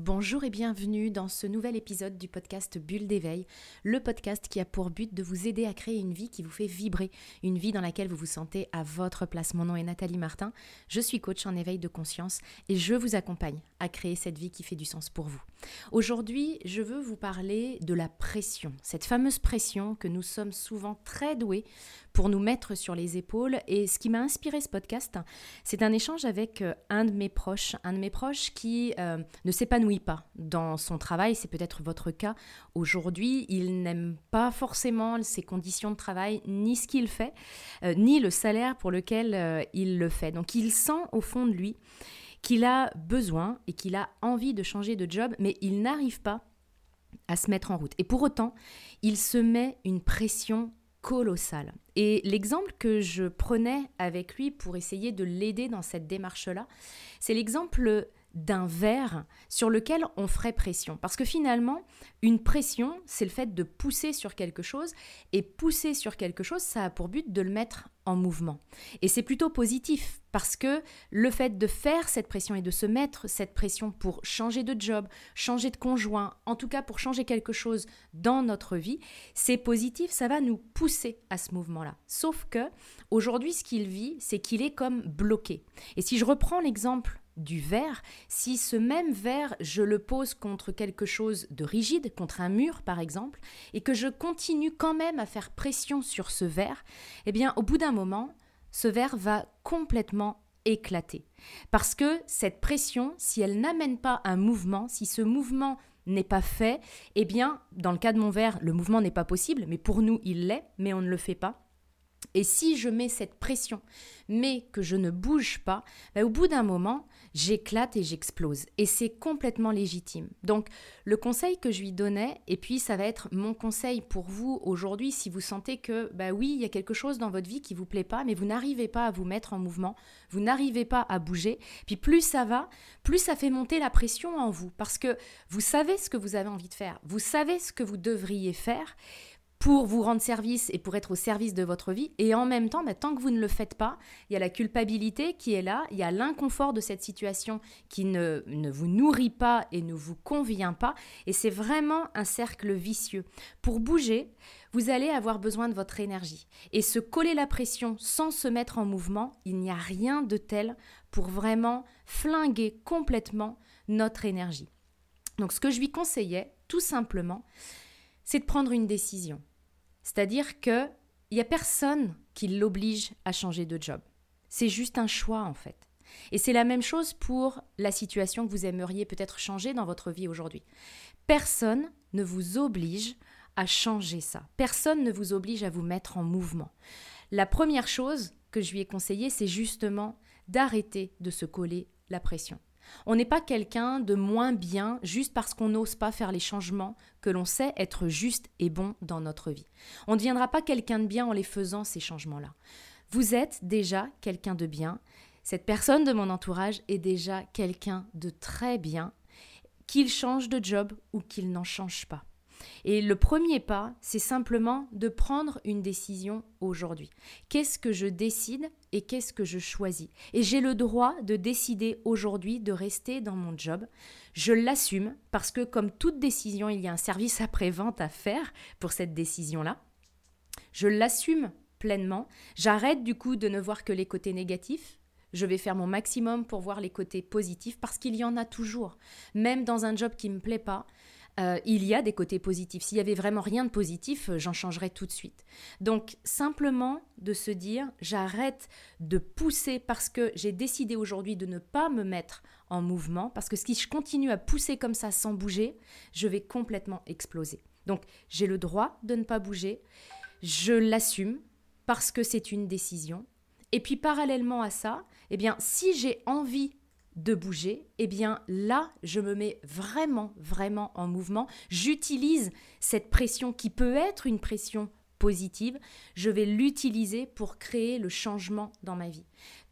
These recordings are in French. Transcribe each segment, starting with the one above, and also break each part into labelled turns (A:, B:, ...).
A: Bonjour et bienvenue dans ce nouvel épisode du podcast Bulle d'éveil, le podcast qui a pour but de vous aider à créer une vie qui vous fait vibrer, une vie dans laquelle vous vous sentez à votre place. Mon nom est Nathalie Martin, je suis coach en éveil de conscience et je vous accompagne à créer cette vie qui fait du sens pour vous. Aujourd'hui, je veux vous parler de la pression, cette fameuse pression que nous sommes souvent très doués pour nous mettre sur les épaules. Et ce qui m'a inspiré ce podcast, c'est un échange avec euh, un de mes proches, un de mes proches qui euh, ne s'épanouit pas dans son travail. C'est peut-être votre cas aujourd'hui. Il n'aime pas forcément ses conditions de travail, ni ce qu'il fait, euh, ni le salaire pour lequel il le fait. Donc il sent au fond de lui qu'il a besoin et qu'il a envie de changer de job, mais il n'arrive pas à se mettre en route. Et pour autant, il se met une pression colossale. Et l'exemple que je prenais avec lui pour essayer de l'aider dans cette démarche-là, c'est l'exemple d'un verre sur lequel on ferait pression. Parce que finalement, une pression, c'est le fait de pousser sur quelque chose, et pousser sur quelque chose, ça a pour but de le mettre en mouvement. Et c'est plutôt positif, parce que le fait de faire cette pression et de se mettre cette pression pour changer de job, changer de conjoint, en tout cas pour changer quelque chose dans notre vie, c'est positif, ça va nous pousser à ce mouvement-là. Sauf que aujourd'hui, ce qu'il vit, c'est qu'il est comme bloqué. Et si je reprends l'exemple du verre, si ce même verre, je le pose contre quelque chose de rigide, contre un mur par exemple, et que je continue quand même à faire pression sur ce verre, eh bien au bout d'un moment, ce verre va complètement éclater. Parce que cette pression, si elle n'amène pas un mouvement, si ce mouvement n'est pas fait, eh bien, dans le cas de mon verre, le mouvement n'est pas possible, mais pour nous, il l'est, mais on ne le fait pas. Et si je mets cette pression, mais que je ne bouge pas, ben, au bout d'un moment, j'éclate et j'explose. Et c'est complètement légitime. Donc, le conseil que je lui donnais, et puis ça va être mon conseil pour vous aujourd'hui, si vous sentez que, bah oui, il y a quelque chose dans votre vie qui vous plaît pas, mais vous n'arrivez pas à vous mettre en mouvement, vous n'arrivez pas à bouger, puis plus ça va, plus ça fait monter la pression en vous, parce que vous savez ce que vous avez envie de faire, vous savez ce que vous devriez faire, pour vous rendre service et pour être au service de votre vie. Et en même temps, bah, tant que vous ne le faites pas, il y a la culpabilité qui est là, il y a l'inconfort de cette situation qui ne, ne vous nourrit pas et ne vous convient pas. Et c'est vraiment un cercle vicieux. Pour bouger, vous allez avoir besoin de votre énergie. Et se coller la pression sans se mettre en mouvement, il n'y a rien de tel pour vraiment flinguer complètement notre énergie. Donc ce que je lui conseillais, tout simplement, c'est de prendre une décision. C'est-à-dire qu'il n'y a personne qui l'oblige à changer de job. C'est juste un choix en fait. Et c'est la même chose pour la situation que vous aimeriez peut-être changer dans votre vie aujourd'hui. Personne ne vous oblige à changer ça. Personne ne vous oblige à vous mettre en mouvement. La première chose que je lui ai conseillé, c'est justement d'arrêter de se coller la pression. On n'est pas quelqu'un de moins bien juste parce qu'on n'ose pas faire les changements que l'on sait être juste et bon dans notre vie. On ne deviendra pas quelqu'un de bien en les faisant, ces changements-là. Vous êtes déjà quelqu'un de bien. Cette personne de mon entourage est déjà quelqu'un de très bien, qu'il change de job ou qu'il n'en change pas. Et le premier pas, c'est simplement de prendre une décision aujourd'hui. Qu'est-ce que je décide et qu'est-ce que je choisis? Et j'ai le droit de décider aujourd'hui de rester dans mon job. Je l'assume parce que comme toute décision, il y a un service après-vente à faire pour cette décision-là. Je l'assume pleinement. J'arrête du coup de ne voir que les côtés négatifs. Je vais faire mon maximum pour voir les côtés positifs parce qu'il y en a toujours. Même dans un job qui ne me plaît pas, euh, il y a des côtés positifs. S'il y avait vraiment rien de positif, euh, j'en changerais tout de suite. Donc simplement de se dire, j'arrête de pousser parce que j'ai décidé aujourd'hui de ne pas me mettre en mouvement, parce que si je continue à pousser comme ça sans bouger, je vais complètement exploser. Donc j'ai le droit de ne pas bouger, je l'assume parce que c'est une décision. Et puis parallèlement à ça, eh bien si j'ai envie de bouger, eh bien là, je me mets vraiment, vraiment en mouvement. J'utilise cette pression qui peut être une pression positive, je vais l'utiliser pour créer le changement dans ma vie.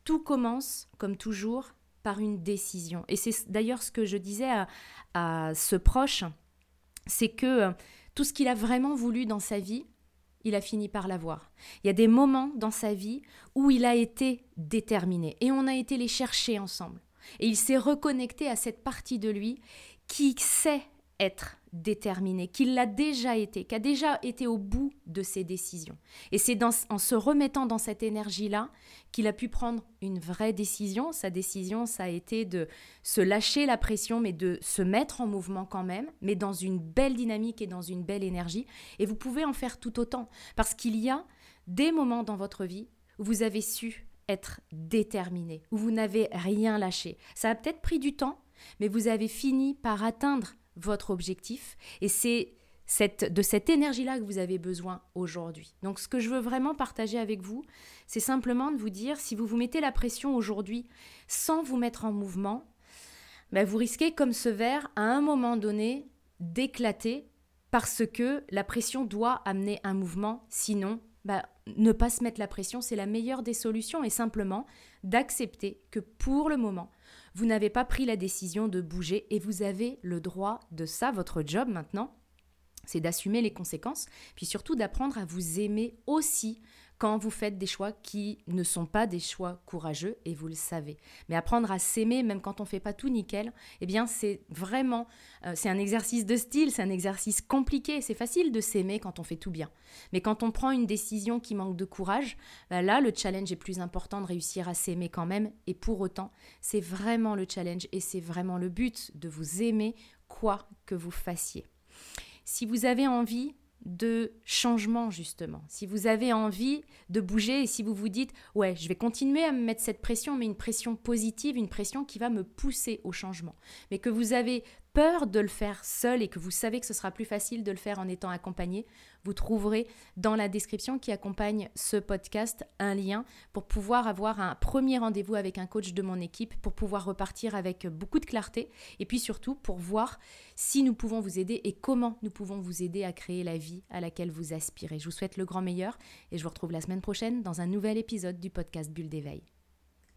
A: Tout commence, comme toujours, par une décision. Et c'est d'ailleurs ce que je disais à, à ce proche, c'est que euh, tout ce qu'il a vraiment voulu dans sa vie, il a fini par l'avoir. Il y a des moments dans sa vie où il a été déterminé et on a été les chercher ensemble. Et il s'est reconnecté à cette partie de lui qui sait être déterminé, qu'il l'a déjà été, qui a déjà été au bout de ses décisions. Et c'est en se remettant dans cette énergie-là qu'il a pu prendre une vraie décision. Sa décision, ça a été de se lâcher la pression, mais de se mettre en mouvement quand même, mais dans une belle dynamique et dans une belle énergie. Et vous pouvez en faire tout autant, parce qu'il y a des moments dans votre vie où vous avez su être déterminé, où vous n'avez rien lâché. Ça a peut-être pris du temps, mais vous avez fini par atteindre votre objectif. Et c'est cette, de cette énergie-là que vous avez besoin aujourd'hui. Donc ce que je veux vraiment partager avec vous, c'est simplement de vous dire, si vous vous mettez la pression aujourd'hui sans vous mettre en mouvement, ben vous risquez comme ce verre à un moment donné d'éclater parce que la pression doit amener un mouvement, sinon ben, ne pas se mettre la pression, c'est la meilleure des solutions et simplement d'accepter que pour le moment, vous n'avez pas pris la décision de bouger et vous avez le droit de ça. Votre job maintenant, c'est d'assumer les conséquences, puis surtout d'apprendre à vous aimer aussi quand vous faites des choix qui ne sont pas des choix courageux et vous le savez. Mais apprendre à s'aimer même quand on fait pas tout nickel, eh bien c'est vraiment euh, c'est un exercice de style, c'est un exercice compliqué, c'est facile de s'aimer quand on fait tout bien. Mais quand on prend une décision qui manque de courage, bah là le challenge est plus important de réussir à s'aimer quand même et pour autant, c'est vraiment le challenge et c'est vraiment le but de vous aimer quoi que vous fassiez. Si vous avez envie de changement justement. Si vous avez envie de bouger et si vous vous dites ouais, je vais continuer à me mettre cette pression mais une pression positive, une pression qui va me pousser au changement. Mais que vous avez peur de le faire seul et que vous savez que ce sera plus facile de le faire en étant accompagné, vous trouverez dans la description qui accompagne ce podcast un lien pour pouvoir avoir un premier rendez-vous avec un coach de mon équipe, pour pouvoir repartir avec beaucoup de clarté et puis surtout pour voir si nous pouvons vous aider et comment nous pouvons vous aider à créer la vie à laquelle vous aspirez. Je vous souhaite le grand meilleur et je vous retrouve la semaine prochaine dans un nouvel épisode du podcast Bulle d'éveil.